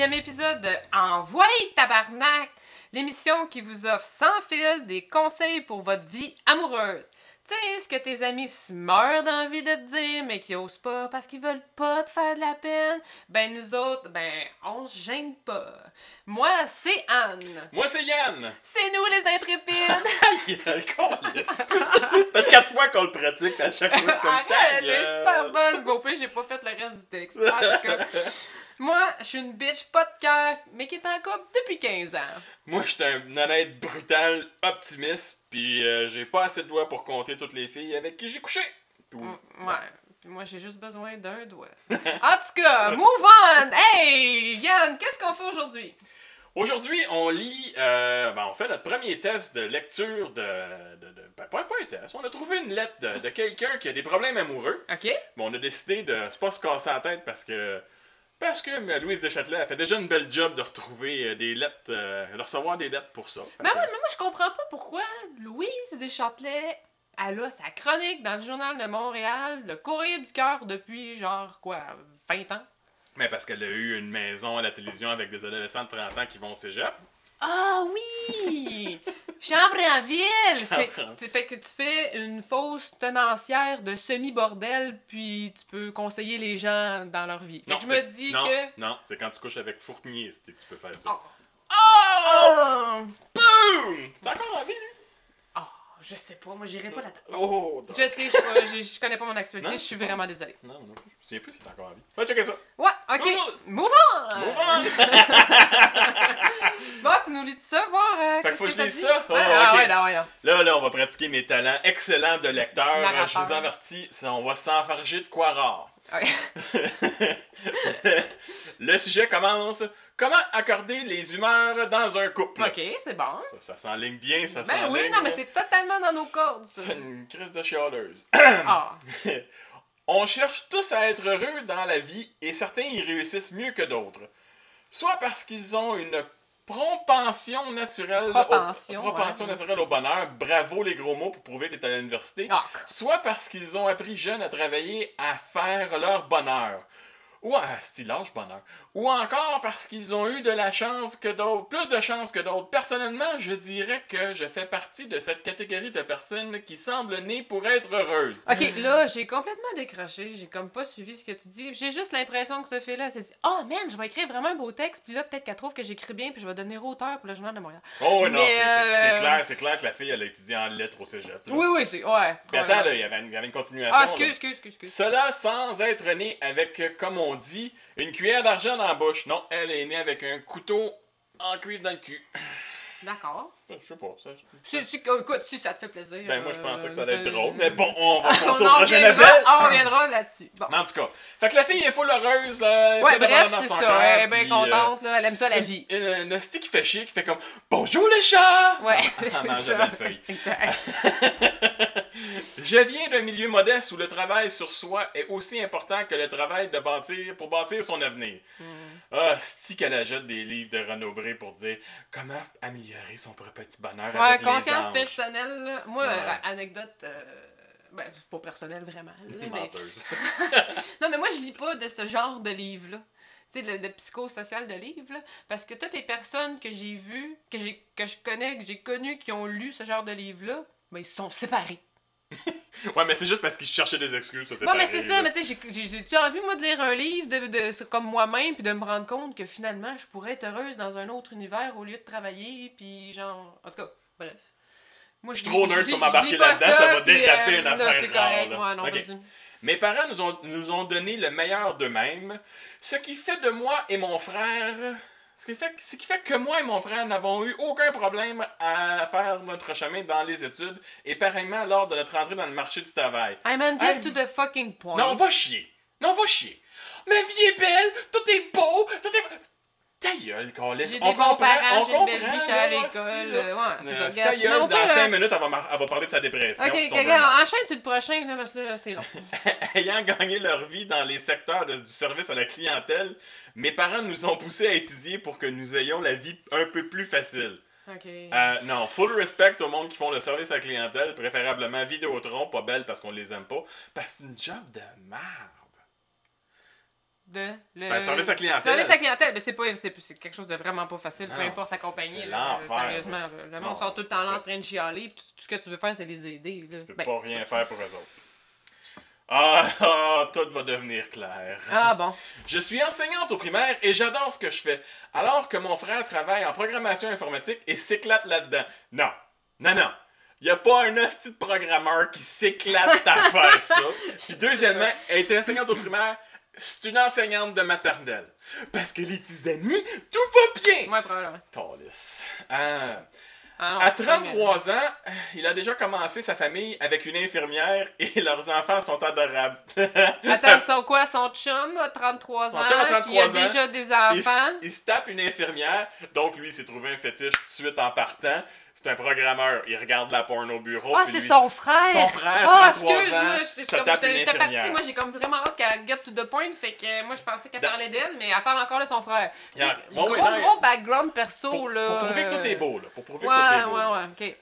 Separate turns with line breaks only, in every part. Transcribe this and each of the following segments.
dixième épisode de Envoie tabarnak, l'émission qui vous offre sans fil des conseils pour votre vie amoureuse. Tu sais, ce que tes amis se meurent d'envie de te dire, mais qui osent pas parce qu'ils veulent pas te faire de la peine. Ben, nous autres, ben, on se gêne pas. Moi, c'est Anne.
Moi, c'est Yann!
C'est nous, les intrépides.
Aïe, le. Ça fait quatre fois qu'on le pratique, à chaque fois, c'est comme
Arrête, super bonne. Play, j'ai pas fait le reste du texte. En tout cas, moi, je suis une bitch pas de cœur, mais qui est en couple depuis 15 ans.
Moi, je suis un honnête, brutal, optimiste, puis euh, j'ai pas assez de doigts pour compter toutes les filles avec qui j'ai couché. Puis-
Mm, Ouais. Puis moi, j'ai juste besoin d'un doigt. en tout cas, move on! Hey, Yann, qu'est-ce qu'on fait aujourd'hui?
Aujourd'hui, on lit, euh, ben, on fait notre premier test de lecture de. de, de- ben, pas, pas un test, on a trouvé une lettre de, de quelqu'un qui a des problèmes amoureux.
OK?
Mais on a décidé de se pas se casser la tête parce que. Parce que euh, Louise Deschâtelet a fait déjà une belle job de retrouver euh, des lettres, euh, de recevoir des lettres pour ça.
Ben
que-
ouais, mais moi, je comprends pas pourquoi Louise Deschâtelet, elle a sa chronique dans le Journal de Montréal, le Courrier du Cœur, depuis genre, quoi, 20 ans?
Mais parce qu'elle a eu une maison à la télévision avec des adolescents de 30 ans qui vont au cégep.
Ah oui! Chambre en ville! C'est fait que tu fais une fausse tenancière de semi-bordel, puis tu peux conseiller les gens dans leur vie. Fait que je me dis
non,
que.
Non, c'est quand tu couches avec Fournier que tu peux faire ça.
Oh. Oh!
T'es encore en vie, lui?
Oh, je sais pas, moi j'irai pas là-dedans.
Oh!
Je sais, je, pas- je, je connais pas mon actualité,
Non,
je suis vraiment désolée.
Non, non, je me souviens plus si t'es encore en vie. Va checker ça.
Ouais, ok. Move on!
Move on!
Bon, tu nous lis tout ça, voir. euh,
Fait que
qu'est-ce
faut que je lise ça? Oh,
Ouais, ah
ok.
ouais, là, ouais, là.
Là, là, on va pratiquer mes talents excellents de lecteur. Je vous avertis, on va s'enfarger de quoi rare.
Ouais.
Le sujet commence. Comment accorder les humeurs dans un couple?
Ok, c'est bon.
Ça, ça s'enligne bien, ça
Ben oui,
s'enligne.
non, mais c'est totalement dans nos cordes.
C'est une crise de chialeuse.
Ah,
On cherche tous à être heureux dans la vie et certains y réussissent mieux que d'autres. Soit parce qu'ils ont une propension naturelle,
Propension,
au, propension
ouais.
naturelle au bonheur, bravo les gros mots pour prouver que tu es à l'université,
ah.
soit parce qu'ils ont appris jeunes à travailler à faire leur bonheur. Ou à stylage bonheur. Ou encore parce qu'ils ont eu de la chance que d'autres, plus de chance que d'autres. Personnellement, je dirais que je fais partie de cette catégorie de personnes qui semblent nées pour être heureuses.
Ok, là, j'ai complètement décroché. J'ai comme pas suivi ce que tu dis. J'ai juste l'impression que ce fait-là, c'est dit Oh man, je vais écrire vraiment un beau texte, puis là, peut-être qu'elle trouve que j'écris bien, puis je vais devenir auteur pour le Journal de Montréal.
Oh oui, non,
Mais,
c'est-
euh,
clair, c'est clair que la fille, elle a étudié en lettres au cégep. là.
Oui, oui, c'est. Ouais.
Mais attends, là, il y avait une, il y avait une continuation.
Ah,
là.
excuse, excuse, excuse.
Cela sans être né avec, euh, comme on dit, une cuillère d'argent dans la bouche. Non, elle est née avec un couteau en cuivre dans le cul.
D'accord.
Je sais pas, ça.
Si, si- écoute, si ça te fait plaisir.
Ben, moi, je pensais que ça
euh,
allait être
de-
drôle. Mais bon, on va
on
passer au
en
prochain
reviendra,
appel.
on reviendra là-dessus. Bon.
Mais en tout cas, fait que la fille est full heureuse. Là, elle
Ouais,
est
bref,
dans
c'est
son
ça. Elle est bien
puis,
contente, là. Elle aime ça, la vie.
euh, une hostie qui fait chier, qui fait comme Bonjour les chats!
Ouais.
En mangeant
c'est ça.
la feuille.
Exact.
Je viens d'un milieu modeste où le travail sur soi est aussi important que le travail de bâtir pour bâtir son avenir.
Hmm.
Ah, si qu'elle achète des livres de Renaud pour dire comment améliorer son propre petit bonheur
Ouais,
avec les
conscience
anges.
personnelle, là. Moi,
Ouais.
euh, anecdote. euh, Ben, pas personnel vraiment. là, mais-. Non, mais moi, je lis pas de ce genre de livre-là. Tu sais, le, le psychosocial de livre, là. Parce que toutes les personnes que j'ai vues, que, j'ai, que je connais, que j'ai connues, qui ont lu ce genre de livre-là, ben, ils sont séparés.
ouais, mais c'est juste parce qu'il cherchait des excuses, ça c'est
Bon, mais c'est ça, mais tu sais, j'ai- envie, moi, de lire un livre de, comme moi-même, puis de me rendre compte que finalement, je pourrais être heureuse dans un autre univers au lieu de travailler, puis genre. En tout cas, bref. Moi, je
suis trop nerd pour m'embarquer là-dedans, ça va déraper une
non,
affaire
c'est correct, ouais, non.
Mes parents nous ont, nous ont donné le meilleur d'eux-mêmes, ce qui fait de moi et mon frère. Ce qui, fait, ce qui fait que moi et mon frère n'avons eu aucun problème à faire notre chemin dans les études et pareillement lors de notre entrée dans le marché du travail.
I mean, get
Hey,
to the fucking point.
Non, va chier. Non, va chier. Ma vie est belle, tout est beau, tout est. Ta gueule, Carlis.
J'ai
On comprend, on comprend.
j'étais à l'école. euh, Ouais, c'est ça.
ta
regarde.
gueule,
Non,
dans
pas,
5
euh,
minutes, elle va, mar- elle va parler de sa dépression.
Ok, ok, enchaîne sur le prochain, là, parce que là, c'est long.
Ayant gagné leur vie dans les secteurs de- du service à la clientèle, mes parents nous ont poussés à étudier pour que nous ayons la vie un peu plus facile.
Ok.
Euh, non, full respect au monde qui font le service à la clientèle, préférablement Vidéotron, pas belle parce qu'on les aime pas, parce que c'est une job de merde.
De le
Ben, service à clientèle.
Service à clientèle, mais c'est pas c'est quelque chose de vraiment pas facile, peu
Non,
importe la compagnie. là, sérieusement,
là.
le monde sort tout le temps là en train de chialer, puis tout, tout ce que tu veux faire, c'est les aider. là.
Tu peux
Ben,
pas rien faire pour eux autres. Ah, ah, tout va devenir clair.
ah bon.
Je suis enseignante au primaire et j'adore ce que je fais. Alors que mon frère travaille en programmation informatique et s'éclate là-dedans. Non, non, non. Il n'y a pas un hostie de programmeur qui s'éclate à faire ça. Puis deuxièmement, elle est enseignante au primaire, c'est une enseignante de maternelle. Parce que les petits amis, tout va bien.
Moi, probablement.
Tordis. Ah.
Ah non,
À
c'est
33 ans, il a déjà commencé sa famille avec une infirmière et leurs enfants sont adorables.
Attends, ils sont quoi? Son chum a 33
Son
ans,
chum a
puis il a
33 ans.
déjà des
il,
enfants?
se- il se tape une infirmière, donc lui il s'est trouvé un fétiche tout de suite en partant. C'est un programmeur, il regarde la porn au bureau.
Ah, c'est son frère!
Son frère,
Ah,
33
excuse-moi, j'étais partie. Moi, j'ai comme vraiment hâte qu'elle get to the point, fait que moi, je pensais qu'elle parlait d'elle, mais elle parle encore de son frère.
Yeah. Bon,
gros,
oui,
gros background perso,
pour,
là.
pour prouver que tout est beau, là. Pour prouver
Ouais,
que tout est
ouais,
beau.
ouais, ok.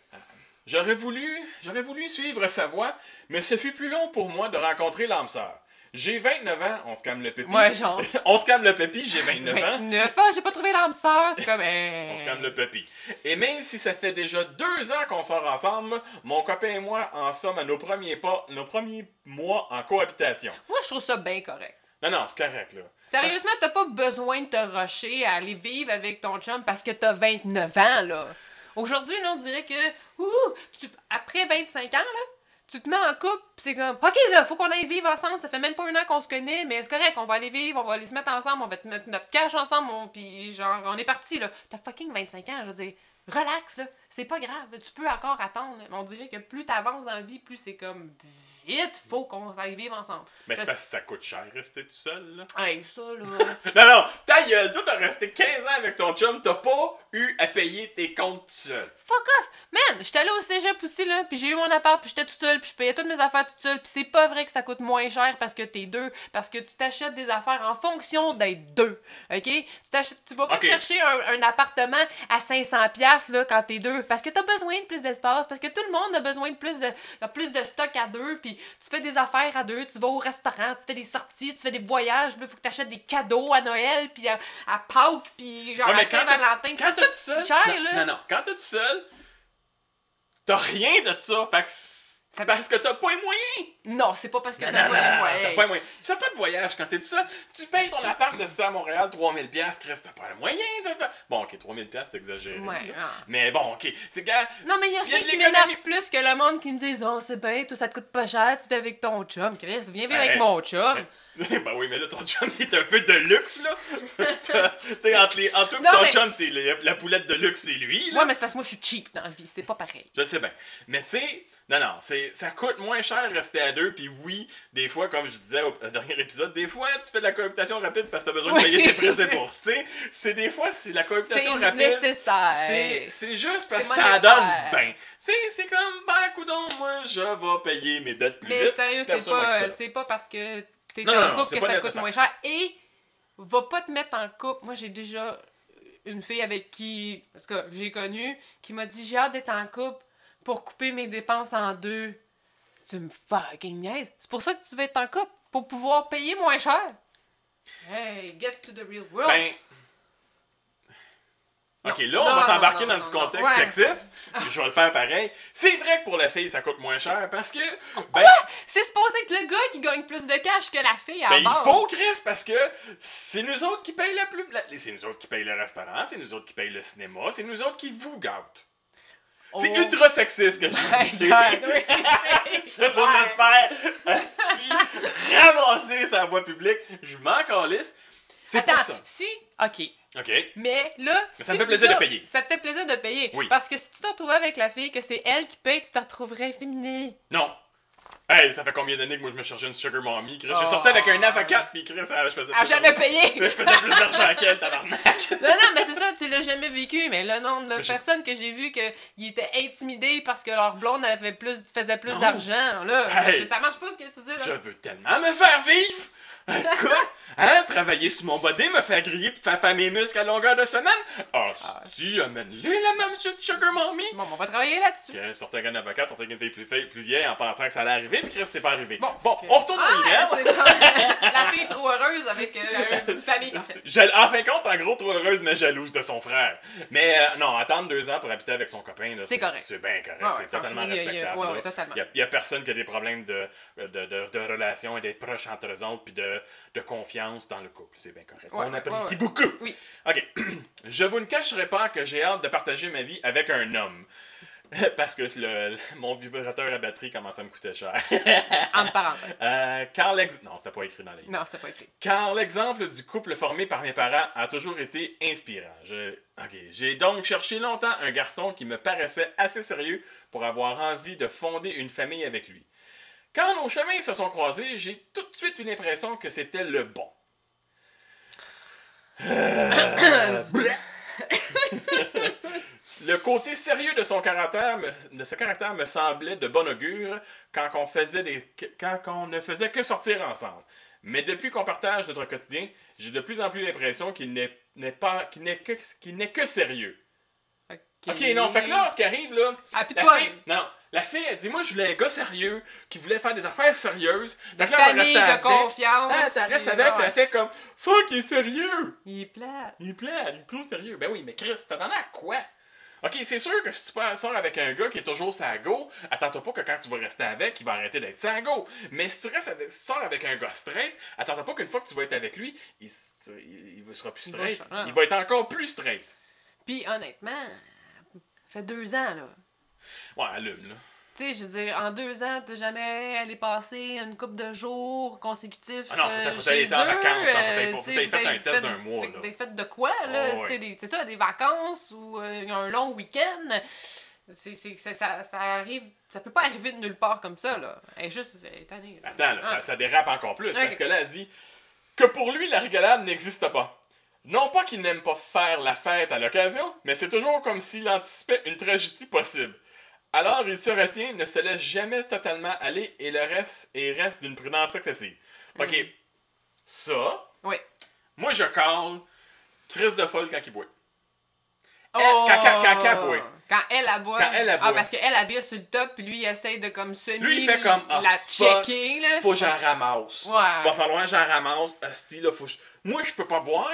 J'aurais voulu, j'aurais voulu suivre sa voie, mais ce fut plus long pour moi de rencontrer l'âme sœur. J'ai 29 ans, on se calme le pépi.
Ouais, genre.
on se calme le pépi, j'ai 29 ans.
29 ans, j'ai pas trouvé l'âme sœur. C'est comme. euh,
On se calme le pépi. Et même si ça fait déjà deux ans qu'on sort ensemble, mon copain et moi en sommes à nos premiers pas, nos premiers mois en cohabitation.
Moi, je trouve ça bien correct.
Non, non, c'est correct, là.
Sérieusement, t'as pas besoin de te rusher à aller vivre avec ton chum parce que t'as 29 ans, là. Aujourd'hui, là, on dirait que, ouh, tu, après 25 ans, là, tu te mets en couple, pis c'est comme, OK, là, faut qu'on aille vivre ensemble. Ça fait même pas un an qu'on se connaît, mais c'est correct, on va aller vivre, on va aller se mettre ensemble, on va te mettre notre cash ensemble, on- puis genre, on est parti, là. T'as fucking 25 ans, je veux dire, relax, là. C'est pas grave, tu peux encore attendre. Mais on dirait que plus t'avances dans la vie, plus c'est comme, vite, faut qu'on aille vivre ensemble.
Mais c'est parce que ça coûte cher rester tout seul, là.
Hey, ça, là.
Non, non, ta gueule, toi t'as resté 15 ans avec ton chum, t'as pas eu à payer tes comptes tout seul.
Fuck off! Man, j'étais allée au cégep aussi, là, puis j'ai eu mon appart, puis j'étais toute seule, puis je payais toutes mes affaires toute seule, puis c'est pas vrai que ça coûte moins cher parce que t'es deux, parce que tu t'achètes des affaires en fonction d'être deux, ok? Tu, t'achètes- tu vas pas te chercher un, un appartement à 500$, piastres, là, quand t'es deux, parce que t'as besoin de plus d'espace, parce que tout le monde a besoin de plus de, plus de stock à deux, puis tu fais des affaires à deux, tu vas au restaurant, tu fais des sorties, tu fais des voyages, puis il faut que t'achètes des cadeaux à Noël, puis à, à Pâques, puis genre
Ouais,
à Saint-Valentin,
Quand
c'est
t'es tout
tout
seul.
cher,
non,
là.
non, non, quand t'es tout seul, t'as rien de ça. Fait que c'est parce que t'as pas les moyens.
Non, c'est pas parce que t'as pas les moyens.
t'as pas les moyens. Tu fais pas de voyage quand t'es tout seul. Tu payes ton appart de ça à Montréal, 3000 pièces, Chris, t'as pas les moyens de. Bon, ok, 3000 pièces, c'est exagéré.
Ouais, non.
Mais bon, ok, c'est gars.
Non, mais il y a rien
de
qui m'énerve plus que le monde qui me dise Oh, c'est bien, tout ça te coûte pas cher, tu vis avec ton chum. Chris, viens vivre avec mon chum.
ben oui, mais là, ton chum, il est un peu de luxe, là. Tu sais, entre, les, entre toi
Non,
ton
mais-
chum, c'est la, la poulette de luxe, c'est lui, là.
Ouais, mais c'est parce que moi, je suis cheap dans la vie, c'est pas pareil.
Je sais bien. Mais tu sais, non, non, c'est, ça coûte moins cher rester à deux. Puis oui, des fois, comme je disais au, au dernier épisode, des fois, tu fais de la cohabitation rapide parce que t'as besoin de payer tes prêts et bourses. Tu sais, c'est des fois, c'est la
C'est
cohabitation rapide.
nécessaire.
C'est, c'est juste parce que
C'est
ça donne ben. C'est, c'est comme, ben, coudon, moi, je vais payer mes dettes plus
Mais
vite.
sérieux,
puis
c'est pas, c'est pas parce que t'es
Non,
en
non,
couple que ça coûte moins cher. Et va pas te mettre en couple. Moi, j'ai déjà une fille avec qui, en tout cas, j'ai connu, qui m'a dit J'ai hâte d'être en couple pour couper mes dépenses en deux. Tu me fucking niaises. C'est pour ça que tu veux être en couple, pour pouvoir payer moins cher. Hey, get to the real world.
Ben. Ok, là, on
Non,
va s'embarquer dans du contexte
Ouais.
sexiste. puis je vais le faire pareil. C'est vrai que pour la fille, ça coûte moins cher parce que. Ben,
C'est supposé être le gars qui gagne plus de cash que la fille à
Ben, il faut, Chris, parce que c'est nous autres qui payent la plus. la- C'est nous autres qui payent le restaurant, c'est nous autres qui payent le cinéma, c'est nous autres qui vous gâtent. C'est
Oh.
ultra sexiste que je dis. Je vais me faire ramasser sa voie publique. Je m'en calisse. C'est
Attends,
pour ça.
si. Ok.
OK.
Mais là,
Mais ça me fait plaisir de
a-
payer.
Ça te fait plaisir de payer.
Oui.
Parce que si tu te retrouvais avec la fille, que c'est elle qui paye, tu te retrouverais féminin.
Non. Hey, ça fait combien d'années que moi je me cherchais une sugar mommy, Chris? J'ai
Oh.
sorti avec un avocat, puis Chris, je faisais
Ah, jamais payé!
Je faisais plus d'argent qu'elle, tabarnak.
non, non, mais c'est ça, tu l'as jamais vécu, mais le nombre de personnes que j'ai vu qu'ils étaient intimidés parce que leur blonde avait plus, faisait plus d'argent, là.
Hey.
Ça marche pas ce que tu dis, là.
Je veux tellement me faire vivre! Écoute, hein, travailler sur mon body, me faire griller pis faire faire mes muscles à longueur de semaine? Ah, si, amène-les, la même shit, Sugar Mommy!
Bon, on va travailler là-dessus.
Sortir avec un avocat, sortir avec une fille plus, vieille- plus vieille en pensant que ça allait arriver, puis Chris, c'est pas arrivé. Bon,
ok.
on retourne
Ah,
au
comme la fille trop heureuse avec euh, une famille
En fin de compte, en gros, trop heureuse, mais jalouse de son frère. Mais euh, non, attendre deux ans pour habiter avec son copain,
C'est correct.
C'est bien correct.
Ouais,
c'est
ouais,
totalement
franchement, il y a- il y a-
respectable.
ouais, ouais, totalement.
Il y a, il y a personne qui a des problèmes de, de, de, de relation et d'être proche entre eux autres, puis de, de confiance dans le couple. C'est bien correct.
Ouais,
On apprécie
ouais, ouais.
beaucoup.
Oui.
OK. Je vous ne cacherai pas que j'ai hâte de partager ma vie avec un homme. Parce que le, mon vibrateur à batterie commence à me coûter cher.
Entre parenthèses.
Euh, car l'ex- Non, c'était pas écrit dans les
Non, c'était pas écrit.
car l'exemple du couple formé par mes parents a toujours été inspirant. Je- ok, J'ai donc cherché longtemps un garçon qui me paraissait assez sérieux pour avoir envie de fonder une famille avec lui. Quand nos chemins se sont croisés, j'ai tout de suite eu l'impression que c'était le bon. Euh, Le côté sérieux de son caractère me, ce caractère me semblait de bon augure quand on, faisait quand on ne faisait que sortir ensemble. Mais depuis qu'on partage notre quotidien, j'ai de plus en plus l'impression qu'il n'est pas qu'il n'est que sérieux. Ok, non, fait que là, ce qui arrive là.
Ah, puis
la
toi,
fille, non, la fille, elle dit Moi, je voulais un gars sérieux qui voulait faire des affaires sérieuses. Fait que là, elle
de
avec.
confiance.
Ah, ça reste avec, puis elle fait comme Fuck, il est sérieux.
Il est plate.
Il est plat, il est trop sérieux. Ben oui, mais Chris, t'attendais à quoi? Ok, c'est sûr que si tu sors avec un gars qui est toujours sa go, attends-toi pas que quand tu vas rester avec, il va arrêter d'être sa go. Mais si tu, restes avec- si tu sors avec un gars straight, attends-toi pas qu'une fois que tu vas être avec lui, il, il, il sera plus
Il va
straight. Il va être encore plus straight.
Puis honnêtement, fait deux ans, là.
Ouais, allume, là.
Tu sais, je veux dire, en deux ans, t'as jamais allé passer une couple de jours consécutifs
Ah non, faut
euh, chez
en
eux,
vacances,
euh,
faut t'aller fait un
fait-
test
fait-
d'un mois,
fait-
là.
Des fêtes de quoi, là?
Oh, ouais.
C'est ça, des vacances ou euh, un long week-end. C'est, c'est, c'est- ça, ça arrive... Ça peut pas arriver de nulle part comme ça, là. Elle est juste... Elle est tannée, là.
Attends, là,
Ah.
ça, ça dérape encore plus, parce que là, elle dit que pour lui, la rigolade n'existe pas. Non pas qu'il n'aime pas faire la fête à l'occasion, mais c'est toujours comme s'il anticipait une tragédie possible. Alors il se retient, ne se laisse jamais totalement aller et le reste et reste d'une prudence excessive. Ok,
Mm.
ça,
Oui.
moi je cale Chris de folle quand il boit.
Oh!
quand- quand- quand elle boit.
Quand elle aboie.
Quand elle
Ah,
aboie.
parce qu'elle habille sur le top, puis lui, il essaye de comme semi
Lui, il fait comme, ah,
la
fuck.
checker, là.
Faut que j'en ramasse.
Ouais.
Va falloir que j'en ramasse. Asti, là, faut que je- Moi, je peux pas boire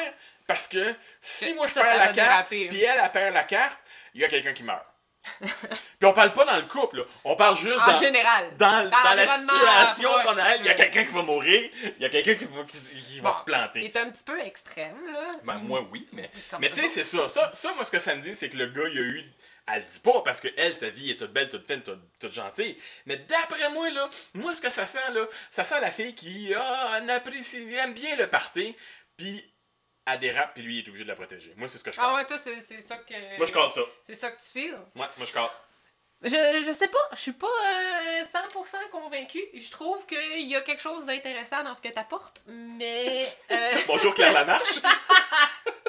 parce que si
Que
moi je
ça,
perds
ça
la carte, puis elle, elle perd la carte, il y a quelqu'un qui meurt. puis on parle pas dans le couple, là. on parle juste
En
dans,
général.
dans, dans la situation qu'on a. Il y a quelqu'un qui va mourir, il y a quelqu'un qui va, qui, qui va se planter.
Il est un petit peu extrême, là.
Ben, moi, oui, mais,
Comme
mais tu sais, c'est ça. ça. Ça, moi, ce que ça me dit, c'est que le gars, il a eu. Elle le dit pas parce que elle, sa vie est toute belle, toute fine, toute, toute gentille. Mais d'après moi, là, moi, ce que ça sent, là, ça sent la fille qui ah, elle apprécie, aime bien le party, puis elle dérape, puis lui, il est obligé de la protéger. Moi, c'est ce que je
Ah ouais, toi, c'est c'est ça que...
Moi, je casse ça.
C'est ça que tu files?
Ouais, moi, je casse.
Je, je sais pas, je suis pas euh, 100% convaincue. Je trouve qu'il y a quelque chose d'intéressant dans ce que t'apportes, mais... euh,
Bonjour, Claire Lamarche.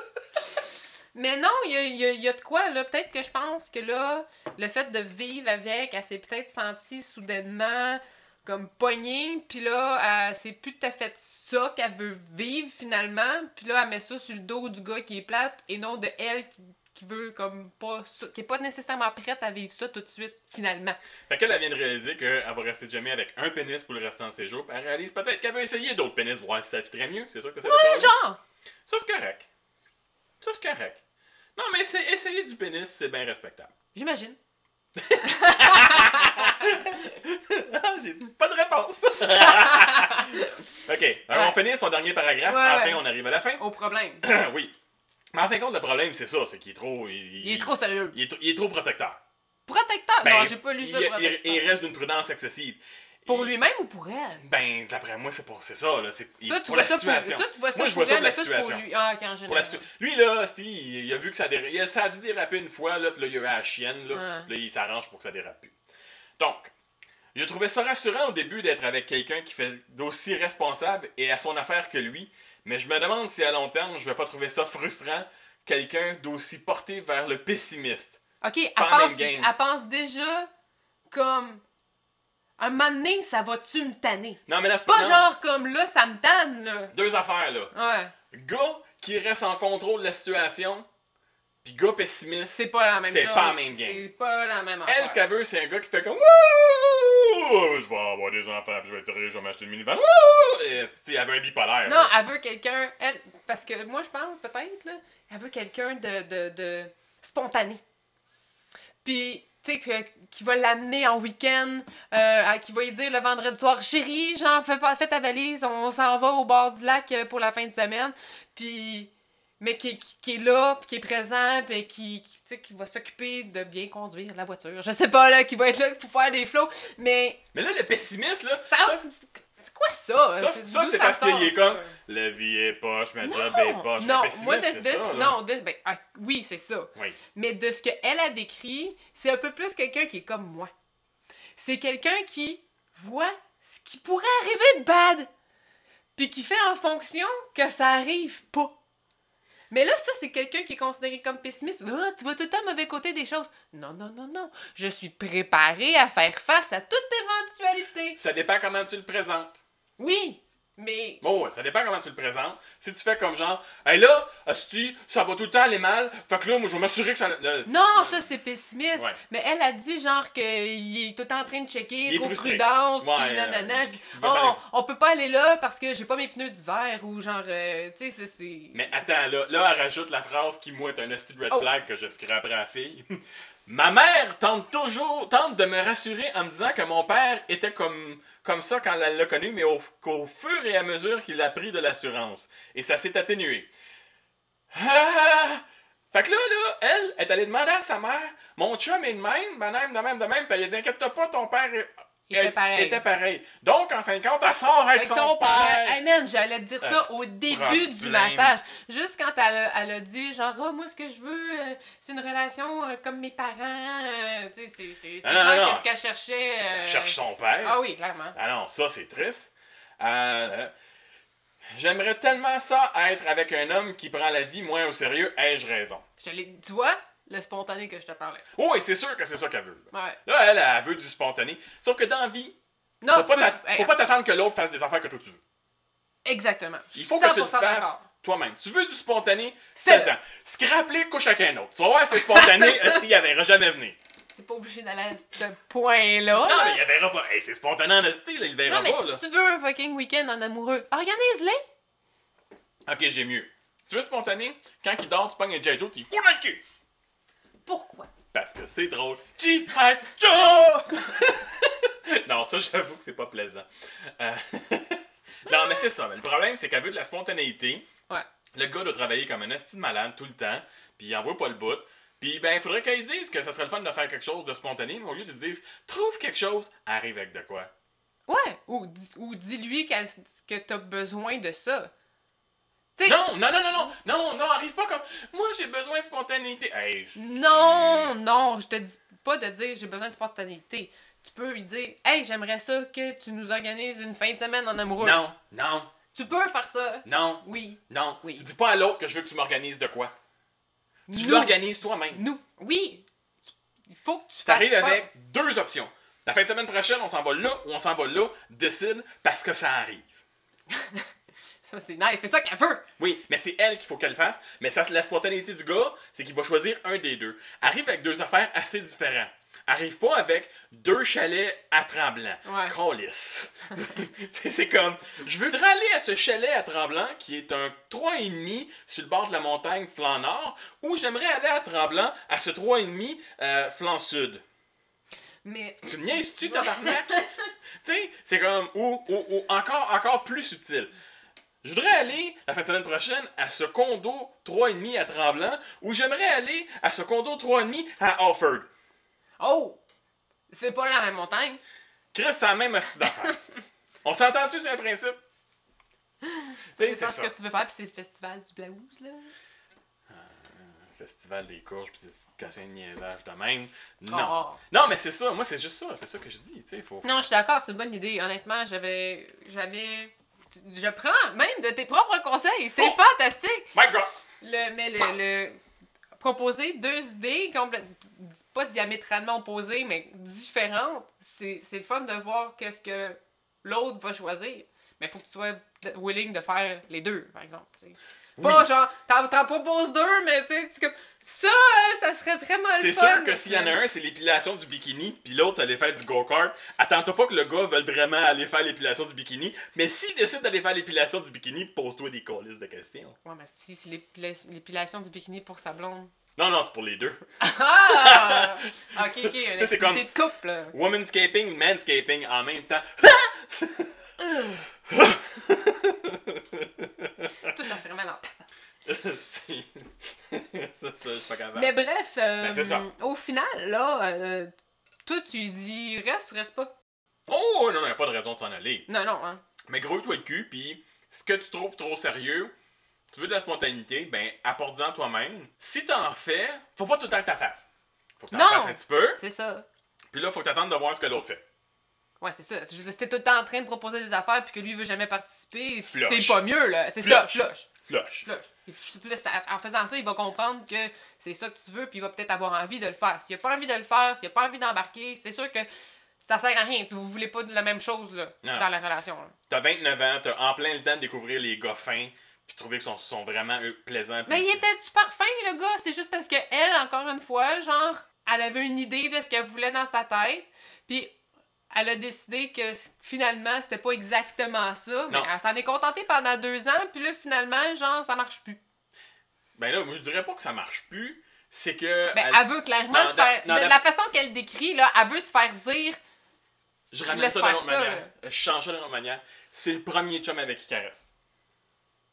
Mais non, il y a, il y a- il y a de quoi, là. Peut-être que je pense que là, le fait de vivre avec, elle s'est peut-être sentie soudainement comme poignée, puis là, c'est plus tout à fait ça qu'elle veut vivre finalement, puis là, elle met ça sur le dos du gars qui est plate et non de elle qui, qui veut comme pas ça, qui est pas nécessairement prête à vivre ça tout de suite finalement.
fait qu'elle elle vient de réaliser qu'elle va rester jamais avec un pénis pour le restant de ses jours, puis elle réalise peut-être qu'elle veut essayer d'autres pénis, voir si ça très mieux. C'est ça que de faire?
Genre!
Ça, c'est correct. Ça, c'est correct. Non, mais essayer du pénis, c'est bien respectable.
J'imagine.
J'ai pas de réponse. ok, alors
Ouais.
on finit son dernier paragraphe.
Ouais,
enfin,
ouais.
on arrive à la fin.
Au problème.
oui. Mais en fin de compte, le problème, c'est ça, c'est qu'il est trop. Il,
Il est trop sérieux.
Il est, tr- il est trop protecteur.
Protecteur!
Ben,
non, j'ai pas lu ça.
il-
protecteur.
il reste d'une prudence excessive.
Pour lui-même ou pour elle?
Ben, d'après moi, c'est pour c'est ça, là. C'est
Toi, tu
pour
vois
la
ça
situation.
pour, toi, tu vois ça
moi, je vois ça pour la
c'est pour
situation.
lui. Ah,
Pour la Lui, là, si, il, a vu que ça, déra- ça a dû déraper une fois, là, puis là, il y a eu la chienne, là, puis là, il s'arrange pour que ça dérape plus. Donc, j'ai trouvé ça rassurant au début d'être avec quelqu'un qui fait d'aussi responsable et à son affaire que lui, mais je me demande si à long terme, je vais pas trouver ça frustrant, quelqu'un d'aussi porté vers le pessimiste.
Ok, elle
Pas en
pense, elle pense déjà comme un moment donné, ça va-tu me tanner?
Non, mais là, c'est
Pas
non.
genre comme là, ça me tanne, là.
Deux affaires, là.
Ouais.
Gars qui reste en contrôle de la situation, puis gars pessimiste.
C'est pas la même
C'est
chose.
pas la même game.
C'est pas la même
Elle, ce
affaire.
qu'elle veut, c'est un gars qui fait comme Wouh! Je vais avoir des enfants, puis je vais tirer, je vais m'acheter une minivan. Et, elle veut un bipolaire.
Non,
là.
elle veut quelqu'un. Elle, parce que moi, je pense peut-être, là, elle veut quelqu'un de, de, de spontané. Puis, tu sais, que- qui va l'amener en week-end, euh, qui va lui dire le vendredi soir Chérie, genre, fais, fais ta valise, on s'en va au bord du lac euh, pour la fin de semaine. Puis. Mais qui, qui, qui est là, puis qui est présent, puis qui, qui, qui va s'occuper de bien conduire la voiture. Je sais pas, là, qui va être là pour faire des flots, mais
Mais là, le pessimiste, là,
ça,
ça,
c'est c'est quoi ça?
ça, ça,
D'où
c'est parce qu'il est
ça?
comme la vie est poche, ma job est poche.
non, moi, de,
c'est
de-
ça.
non, de- ben, ah, oui, c'est ça.
Oui.
Mais de ce qu'elle a décrit, c'est un peu plus quelqu'un qui est comme moi. C'est quelqu'un qui voit ce qui pourrait arriver de bad, puis qui fait en fonction que ça arrive pas. Mais là, ça, c'est quelqu'un qui est considéré comme pessimiste. Ah, tu vois tout le temps mauvais côté des choses. Non, non, non, non. Je suis préparée à faire face à toute éventualité.
Ça dépend comment tu le présentes.
Oui, mais
Bon, ouais, ça dépend comment tu le présentes. Si tu fais comme genre, hey là, asti, ça va tout le temps aller mal, fait que là, moi, je vais m'assurer que ça. là,
Non, ça c'est pessimiste.
Ouais.
Mais elle a dit genre qu'il est tout le temps en train de checker,
Il
trop prudence,
Ouais,
puis nanana.
euh,
Je dis, oh, on peut pas aller là parce que j'ai pas mes pneus d'hiver ou genre, euh, tu sais, c'est- c'est.
Mais attends, là, là, elle rajoute la phrase qui, moi, est un esti de red
Oh.
flag que je scraperai à la fille. Ma mère tente toujours, tente de me rassurer en me disant que mon père était comme, comme ça quand elle l'a connu, mais au, qu'au fur et à mesure qu'il a pris de l'assurance. Et ça s'est atténué. Ah! Fait que là, là, elle est allée demander à sa mère, mon chum est de même, de même, de même, de même, puis elle dit, inquiète-toi pas, ton père est-
Était pareil.
était pareil. Donc, en fin de compte, elle sort avec,
Avec
son,
son
père.
père. Hey man, j'allais te dire ça au début du massage. Juste quand elle a, elle a dit, genre, Ah, moi, ce que je veux, euh, c'est une relation euh, comme mes parents. euh, tu sais, c'est que ce qu'elle cherchait.
Elle cherche son père.
Ah oui, clairement.
Ah non, ça c'est triste. J'aimerais tellement ça être avec un homme qui prend la vie moins au sérieux. Ai-je raison?
Je tu vois, le spontané que je te parlais.
Et c'est sûr que c'est ça qu'elle veut. là.
Ouais.
Là, elle, elle veut du spontané. Sauf que dans la vie,
Non,
faut pas
peux-
t'a-
hey,
faut pas t'attendre que l'autre fasse des affaires que toi tu veux.
Exactement.
Il faut que tu le
100%
fasses toi-même. Tu veux du spontané, fais-en. Scrape-les, couche avec un autre. Tu vas voir, c'est spontané, Esti, il verra jamais venir.
T'es pas obligé d'aller à ce point-là.
Non,
là.
mais il verra pas. Hey, c'est spontané en Esti, là, il verra
Non, mais
pas. Là.
tu veux un fucking week-end en amoureux. Organise-les.
Ok, j'ai mieux. Tu veux spontané? Quand il dort, tu pognes un J. Joe, tu le cul.
Pourquoi?
Parce que c'est drôle. G.I. Joe! non, ça, j'avoue que c'est pas plaisant. Euh, non, mais c'est ça. Mais le problème, c'est qu'elle veut de la spontanéité.
Ouais.
Le gars doit travailler comme un esti de malade tout le temps, puis il envoie pas le bout. Puis, ben, il faudrait qu'elle dise que ça serait le fun de faire quelque chose de spontané, mais au lieu de se dire, trouve quelque chose, arrive avec de quoi.
Ouais. Ou, di- ou dis-lui que t'as besoin de ça. T'sais,
Non, non, non, non, non, non, non, arrive pas comme, moi, j'ai besoin de spontanéité. Hey.
Non, non, je te dis pas de dire j'ai besoin de spontanéité. Tu peux lui dire Hey, j'aimerais ça que tu nous organises une fin de semaine en amoureux.
Non, non,
Tu peux faire ça.
non,
Oui.
non.
Oui.
Tu dis pas à l'autre que je veux que tu m'organises de quoi. Tu l'organises toi-même.
Nous. Oui. Il faut que tu fasses
T'arrives avec deux options. La fin de semaine prochaine, on s'en va là ou on s'en va là. Décide parce que ça arrive.
Ça, c'est nice. C'est ça qu'elle veut.
Oui, mais c'est elle qu'il faut qu'elle fasse. Mais ça, c'est la spontanéité du gars, c'est qu'il va choisir un des deux. Arrive avec deux affaires assez différentes. Arrive pas avec deux chalets à Tremblant.
Ouais.
C'est comme, je voudrais aller à ce chalet à Tremblant, qui est un 3,5 sur le bord de la montagne flanc nord, ou j'aimerais aller à Tremblant à ce 3,5 euh, flanc sud.
Mais.
Tu me niaises-tu, tabarnak? tu sais, c'est comme, ou, ou, ou encore, encore plus subtil. Je voudrais aller, la fin de semaine prochaine, à ce condo 3,5 à Tremblant, ou j'aimerais aller à ce condo 3,5 à Alford.
Oh! C'est pas la même montagne.
Chris, c'est la même hostie d'affaires. On s'entend-tu sur un principe?
C'est ça ce que tu veux faire, puis c'est le festival du Blaouz, là.
Festival des courges, puis c'est casser un niaisage de même. Non.
Oh.
Non, mais c'est ça. Moi, c'est juste ça. C'est ça que je dis. Tu sais, faut...
Non, je suis d'accord, c'est une bonne idée. Honnêtement, j'avais. J'avais. Je prends même de tes propres conseils. C'est
Oh!
fantastique!
My God!
Le, mais le, le- proposer deux idées complètement pas diamétralement opposées, mais différentes, c'est c'est le fun de voir qu'est-ce que l'autre va choisir. Mais il faut que tu sois willing de faire les deux, par exemple. Pas
Oui.
genre, t'en proposes deux, mais tu sais. Ça, euh, ça serait vraiment le
C'est sûr que s'il y en a un, c'est l'épilation du bikini, puis l'autre, c'est aller faire du go-kart. Attends-toi pas que le gars veuille vraiment aller faire l'épilation du bikini, mais s'il décide d'aller faire l'épilation du bikini, pose-toi des colis de questions.
Ouais, mais si c'est l'épila- l'épilation du bikini pour sa blonde.
Non, non, c'est pour les deux.
Ah! ok, ok, une
c'est
activité
comme-
de couple.
Womanscaping, manscaping en même temps.
Ça
ça, je suis pas capable.
Mais bref, euh,
Ben, ça.
au final, là, euh, toi, tu dis reste, reste pas.
Oh, non, non, y a pas de raison de s'en aller.
Non, non, hein.
Mais gros-toi le cul, puis ce que tu trouves trop sérieux, tu veux de la spontanéité, ben apporte-en toi-même. Si t'en fais, faut pas tout le temps que t'en fasses. Faut que t'en fasses un petit peu,
C'est ça.
puis là, faut que t'attendes de voir ce que l'autre fait.
Ouais, c'est ça. Si t'es tout le temps en train de proposer des affaires puis que lui veut jamais participer, c'est pas mieux, là. C'est ça,
Flush.
Flush.
Flush.
En faisant ça, il va comprendre que c'est ça que tu veux, puis il va peut-être avoir envie de le faire. S'il a pas envie de le faire, s'il a pas envie d'embarquer, c'est sûr que ça sert à rien. Vous voulez pas de la même chose, là,
Non.
dans la relation. là.
T'as 29 ans, t'as en plein le temps de découvrir les gars fins, puis trouver qu'ils sont, sont vraiment eux, plaisants.
Mais il était super fin, le gars. C'est juste parce que elle, encore une fois, genre, elle avait une idée de ce qu'elle voulait dans sa tête. Puis elle a décidé que finalement, c'était pas exactement ça. Mais
Non.
elle s'en est contentée pendant deux ans. Puis là, finalement, genre, ça marche plus.
Ben là, moi, je dirais pas que ça marche plus, c'est que...
Ben,
elle-
elle, veut clairement se faire.
dans-
la façon qu'elle décrit, là, elle veut se faire dire.
Je ramène ça d'une autre
ça,
manière. Je change ça d'une autre manière. C'est le premier chum avec qui caresse.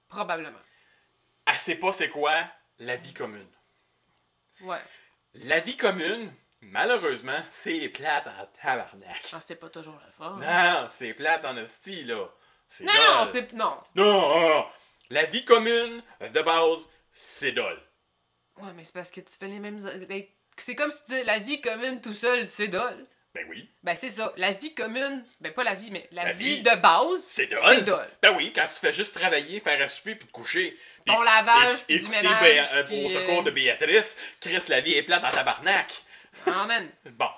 Probablement.
Elle sait pas c'est quoi la vie commune.
Ouais.
La vie commune, malheureusement, c'est plate en tabarnak.
Ah, c'est pas toujours le fun.
Non, c'est plate en hostie, là. C'est
Non, non, c'est. Non.
Non, non, non. La vie commune, de base, c'est dole.
Ouais, mais c'est parce que tu fais les mêmes. C'est comme si tu disais la vie commune tout seul, c'est dole.
Ben oui,
Ben c'est ça. La vie commune, ben pas la vie, mais la,
La
vie,
vie,
de base,
c'est dole.
c'est dole.
Ben oui, quand tu fais juste travailler, faire à souper puis te coucher.
Ton lavage, puis du
écouter
ménage,
Béa- euh,
puis,
au secours
euh,
de Béatrice, Chris, la vie est plate en tabarnak.
Amen.
Bon,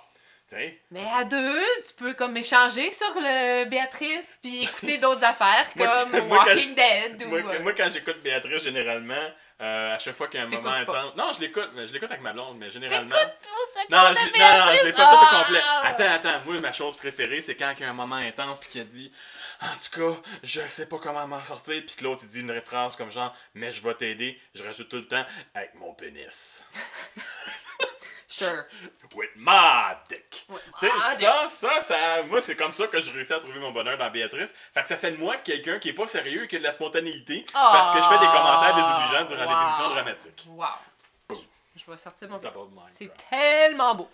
tu sais.
Mais à deux, tu peux comme échanger sur le Béatrice, puis écouter d'autres affaires
Moi,
comme
moi, quand
Walking Dead ou.
Moi,
euh,
moi, quand j'écoute Béatrice, généralement, euh, à chaque fois qu'il y a un moment intense. Non, je l'écoute, mais je l'écoute avec ma blonde, mais généralement.
Secours
Non, je, non, non, je l'ai pas tout au
Ah!
complet. Attends, attends. Moi, ma chose préférée, c'est quand il y a un moment intense puis qu'il a dit En tout cas, je sais pas comment m'en sortir. Puis que l'autre, il dit une phrase comme genre Mais je vais t'aider. Je rajoute tout le temps avec mon pénis.
Sure.
With my dick.
Ouais.
Tu sais,
Ah,
ça, ça, ça, moi, c'est comme ça que je réussis à trouver mon bonheur dans Béatrice. Fait que ça fait de moi quelqu'un qui est pas sérieux et qui a de la spontanéité parce que je fais des commentaires désobligeants durant
Wow.
des émissions dramatiques.
Wow.
Boom.
Je vais sortir mon. C'est tellement beau.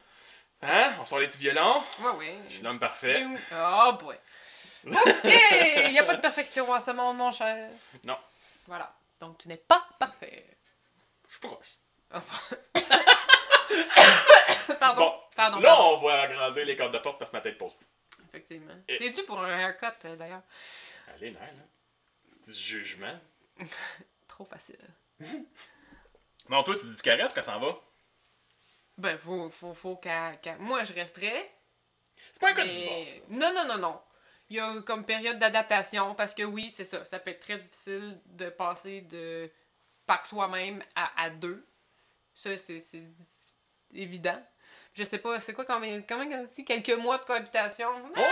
Hein? On sort les petits violons?
Ouais, ouais.
Je suis l'homme parfait.
Oh boy. Ok! Il n'y a pas de perfection en ce monde, mon cher.
Non,
Voilà. Donc tu n'es pas parfait.
je suis proche.
pardon.
Bon,
pardon.
là,
pardon.
on va agrandir les cordes de porte parce que ma tête pose plus.
Effectivement.
Et-
T'es dû pour un haircut euh, d'ailleurs?
Allez, nerfs, là. C'est du jugement.
Trop facile.
Non, toi, tu dis du caresse que ça s'en va.
Ben, faut, faut, faut qu'à. qu'à- Moi, je resterais.
C'est pas un cas de
mais-
divorce.
Non, non, non, non. Il y a comme période d'adaptation parce que oui, c'est ça. Ça peut être très difficile de passer de par soi-même à, à deux. Ça, c'est évident. Je sais pas, c'est quoi combien, comment on dit quelques mois de cohabitation? Ah,
Ouais.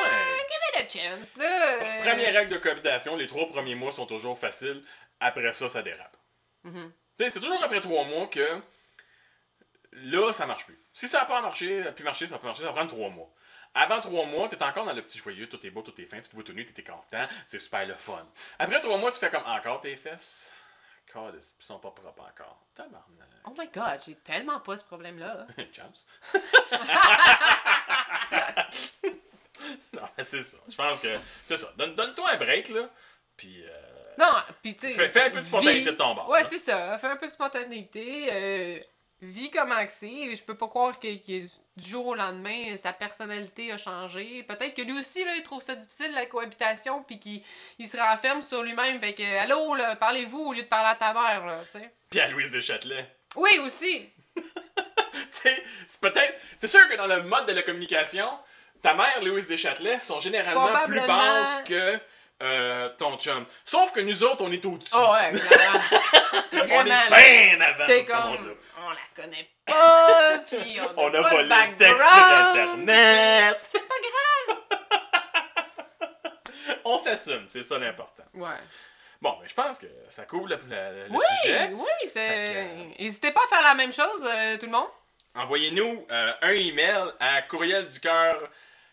give it a chance, là.
Première règle de cohabitation, les trois premiers mois sont toujours faciles. Après ça, ça dérape.
Mhm.
Sais, C'est toujours après trois mois que là, ça marche plus. Si ça n'a pas marché, plus marché, ça peut marcher, ça prend trois mois. Avant trois mois, t'es encore dans le petit joyeux, tout est beau, tout est fin, tu te vois tout nu, t'es content, c'est super le fun. Après trois mois, tu fais comme encore tes fesses. God, ils sont pas propres encore. Tabarnak.
Oh my god, j'ai tellement pas ce problème-là.
Champs. non, mais c'est ça. Je pense que c'est ça. Donne- Donne-toi un break, là. Puis. euh,
Non, pis tu sais.
Fais- fais un peu de spontanéité
vis-
de ton bord,
Ouais,
là.
c'est ça. Fais un peu de spontanéité. Euh, vis comment que c'est. Je peux pas croire que, que du jour au lendemain, sa personnalité a changé. Peut-être que lui aussi, là, il trouve ça difficile, la cohabitation, puis qu'il il se renferme sur lui-même. Fait que, allô, là, parlez-vous au lieu de parler à ta mère, là, tu sais.
Puis à Louise Deschâtelet.
Oui, aussi.
C'est peut-être. C'est sûr que dans le mode de la communication, ta mère, Louise Deschâtelet, sont généralement plus basses que euh, ton chum. Sauf que nous autres, on est au-dessus.
Oh, ouais, clairement.
on est
Vraiment,
bien avant
C'est
tout ce
comme,
monde-là.
on la connaît pas, puis on,
On a
pas de
le texte sur. Internet.
C'est pas
On s'assume, c'est ça l'important.
grave. Ouais.
Bon, mais je pense que ça couvre le, le- le
Oui,
sujet.
oui, c'est.
Fait
N'hésitez pas à faire la même chose, euh, tout le monde.
Envoyez-nous euh, un email à courriel du cœur.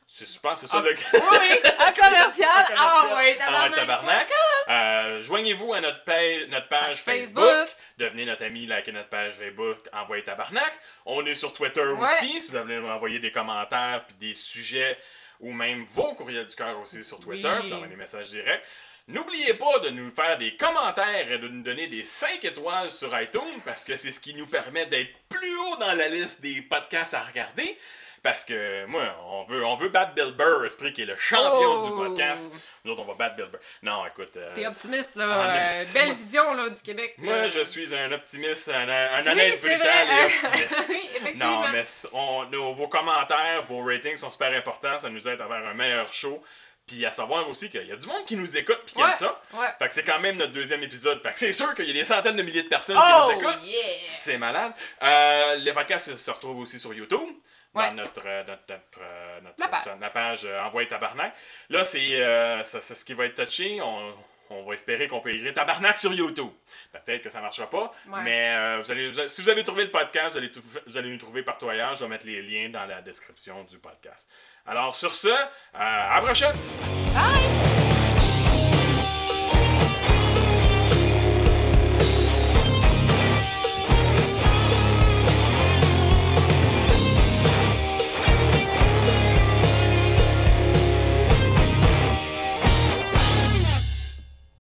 C'est- que c'est ça
Ah,
le.
Oui, à commercial. Ah,
commercial.
ouais,
Ah
tabarnak.
tabarnak. Euh, Joignez-vous à notre page, notre page
Page
Facebook.
Facebook.
Devenez notre ami, likez notre page Facebook, envoyez tabarnak. On est sur Twitter
Ouais.
aussi. Si vous voulez nous envoyer des commentaires puis des sujets ou même vos courriels du cœur aussi sur Twitter,
Oui.
vous envoyez des messages directs. N'oubliez pas de nous faire des commentaires et de nous donner des 5 étoiles sur iTunes parce que c'est ce qui nous permet d'être plus haut dans la liste des podcasts à regarder. Parce que moi, on veut, on veut battre Bill Burr, Esprit qui est le champion
Oh.
du podcast. Nous autres, on va battre Bill Burr. Non, écoute. euh,
T'es optimiste, là. euh, belle vision, là, du Québec.
moi,
là.
je suis un optimiste, un, un honnête brutal
vrai.
et optimiste. Non, mais on, nos- vos commentaires, vos ratings sont super importants. Ça nous aide à faire un meilleur show. Puis à savoir aussi qu'il y a du monde qui nous écoute puis qui
Ouais,
aime ça.
ouais.
Fait que c'est quand même notre deuxième épisode. Fait que c'est sûr qu'il y a des centaines de milliers de personnes
Oh,
qui nous écoutent.
yeah!
C'est malade. Euh, le podcast se retrouve aussi sur YouTube.
Ouais.
Dans notre, euh, notre, notre, euh, notre-
La page.
la page euh, Envoyez Tabarnak. Là, c'est euh, ce qui va être touché. On, on va espérer qu'on peut écrire Tabarnak sur YouTube. Peut-être que ça marchera pas.
Ouais.
Mais euh, vous allez, vous allez- si vous avez trouvé le podcast, vous allez, vous allez nous trouver partout ailleurs. Je vais mettre les liens dans la description du podcast. Alors, sur ce, à la prochaine!
Bye!